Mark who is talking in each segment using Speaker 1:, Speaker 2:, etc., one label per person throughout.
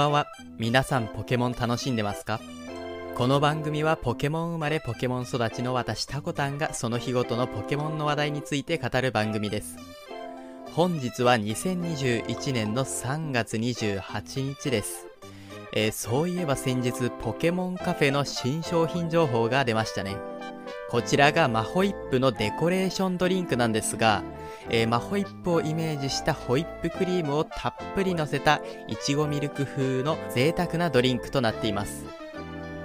Speaker 1: ばんは。皆さんポケモン楽しんでますか？この番組はポケモン生まれポケモン育ちの私タコタンがその日ごとのポケモンの話題について語る番組です。本日は2021年の3月28日です。えーそういえば先日ポケモンカフェの新商品情報が出ましたね。こちらがマホイップのデコレーションドリンクなんですが、えーマホイップをイメージしたホイップクリームをたっぷり乗せたいちごミルク風の贅沢なドリンクとなっています。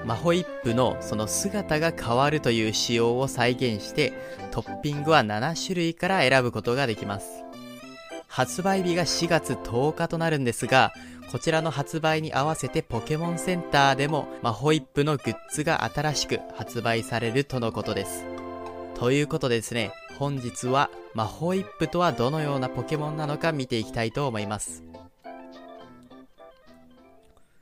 Speaker 1: マホイップのその姿が変わるという仕様を再現して、トッピングは7種類から選ぶことができます。発売日が4月10日となるんですが、こちらの発売に合わせてポケモンセンターでもマホイップのグッズが新しく発売されるとのことです。ということでですね、本日はマホイップとはどのようなポケモンなのか見ていきたいと思います。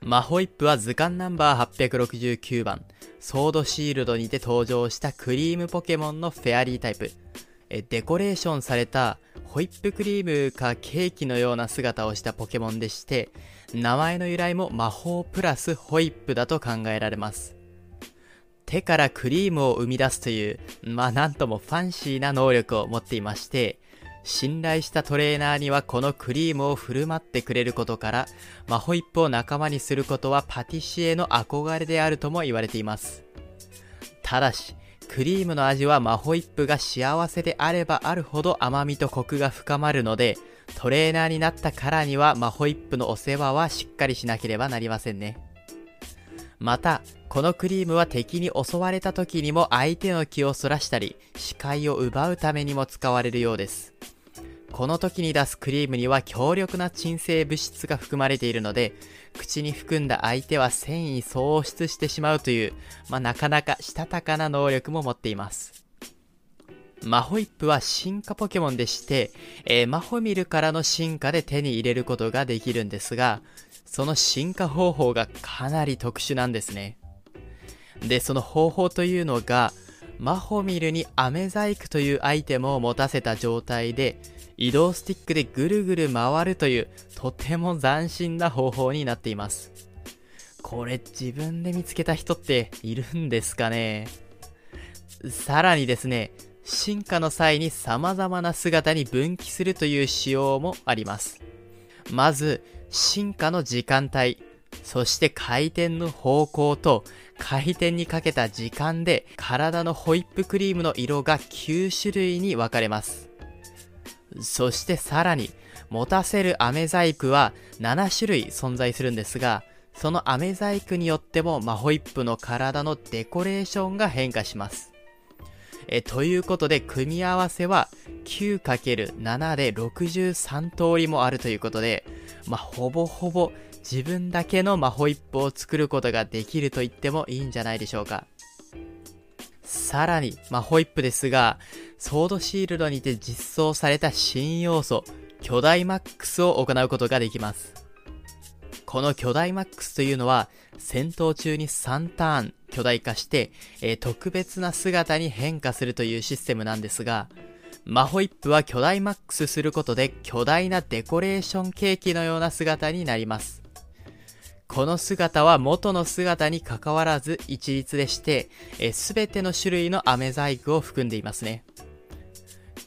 Speaker 1: マホイップは図鑑ナンバー869番、ソードシールドにて登場したクリームポケモンのフェアリータイプ。えデコレーションされたホイップクリームかケーキのような姿をしたポケモンでして、名前の由来も魔法プラスホイップだと考えられます。手からクリームを生み出すという、まあなんともファンシーな能力を持っていまして、信頼したトレーナーにはこのクリームを振る舞ってくれることから、マホイップを仲間にすることはパティシエの憧れであるとも言われています。ただし、クリームの味はマホイップが幸せであればあるほど甘みとコクが深まるので、トレーナーになったからにはマホイップのお世話はしっかりしなければなりませんね。また、このクリームは敵に襲われた時にも相手の気をそらしたり、視界を奪うためにも使われるようです。この時に出すクリームには強力な鎮静物質が含まれているので、口に含んだ相手は繊維喪失してしまうという、まあ、なかなかしたたかな能力も持っています。マホイップは進化ポケモンでして、えーマホミルからの進化で手に入れることができるんですが、その進化方法がかなり特殊なんですね。で、その方法というのが、マホミルにアメ細工というアイテムを持たせた状態で、移動スティックでぐるぐる回るという、とても斬新な方法になっています。これ自分で見つけた人っているんですかね？さらにですね、進化の際に様々な姿に分岐するという仕様もあります。まず、進化の時間帯、そして回転の方向と回転にかけた時間で体のホイップクリームの色が9種類に分かれます。そしてさらに、持たせる飴細工は7種類存在するんですが、その飴細工によってもマホイップの体のデコレーションが変化します。えということで、組み合わせは 9×7 で63通りもあるということで、まあ、ほぼほぼ自分だけのマホイップを作ることができると言ってもいいんじゃないでしょうか。さらに、マホイップですが、ソードシールドにて実装された新要素、巨大マックスを行うことができます。この巨大マックスというのは、戦闘中に3ターン巨大化して、えー特別な姿に変化するというシステムなんですが、マホイップは巨大マックスすることで巨大なデコレーションケーキのような姿になります。この姿は元の姿に関わらず一律でして、すべての種類の飴細工を含んでいますね。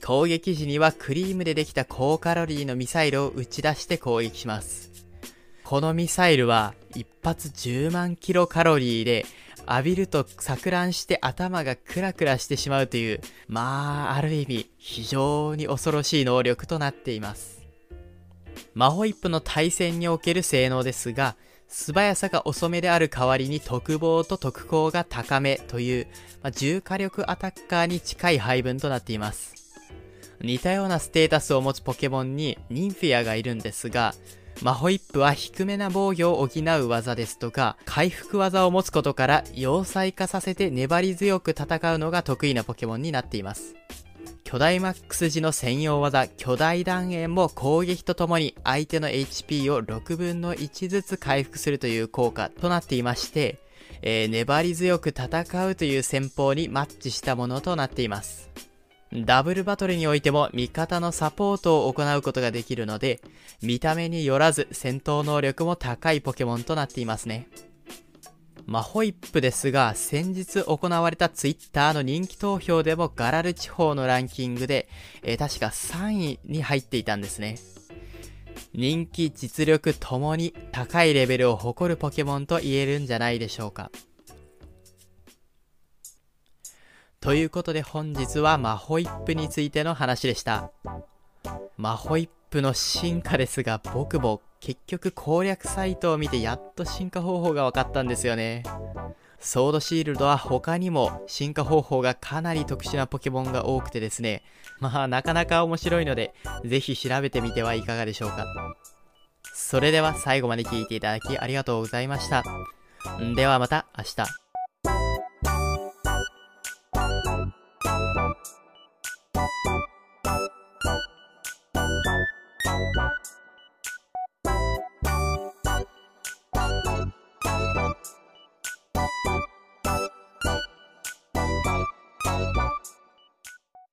Speaker 1: 攻撃時にはクリームでできた高カロリーのミサイルを打ち出して攻撃します。このミサイルは一発10万キロカロリーで浴びると錯乱して頭がクラクラしてしまうという、まあ、ある意味非常に恐ろしい能力となっています。マホイップの対戦における性能ですが、素早さが遅めである代わりに特防と特攻が高めという、まあ、重火力アタッカーに近い配分となっています。似たようなステータスを持つポケモンにニンフィアがいるんですが、マホイップは低めな防御を補う技ですとか、回復技を持つことから要塞化させて粘り強く戦うのが得意なポケモンになっています。巨大マックス時の専用技、巨大断円も攻撃とともに相手の HP を6分の1ずつ回復するという効果となっていまして、えー粘り強く戦うという戦法にマッチしたものとなっています。ダブルバトルにおいても味方のサポートを行うことができるので、見た目によらず戦闘能力も高いポケモンとなっていますね。マホイップですが、先日行われたツイッターの人気投票でもガラル地方のランキングで、えー、確か3位に入っていたんですね。人気、実力ともに高いレベルを誇るポケモンと言えるんじゃないでしょうか。ということで本日はマホイップについての話でした。マホイップの進化ですが僕も結局攻略サイトを見てやっと進化方法が分かったんですよね。ソードシールドは他にも進化方法がかなり特殊なポケモンが多くてですね。まあなかなか面白いので、ぜひ調べてみてはいかがでしょうか。それでは最後まで聞いていただきありがとうございました。ではまた明日。